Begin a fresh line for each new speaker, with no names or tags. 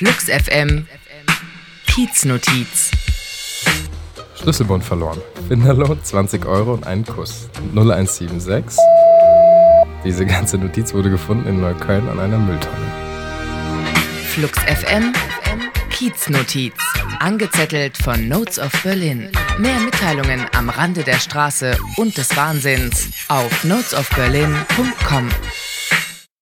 Flux FM Kieznotiz.
Schlüsselbund verloren. Finderlohn 20 Euro und einen Kuss. 0176. Diese ganze Notiz wurde gefunden in Neukölln an einer Mülltonne.
Flux FM Kieznotiz. Angezettelt von Notes of Berlin. Mehr Mitteilungen am Rande der Straße und des Wahnsinns auf notesofberlin.com.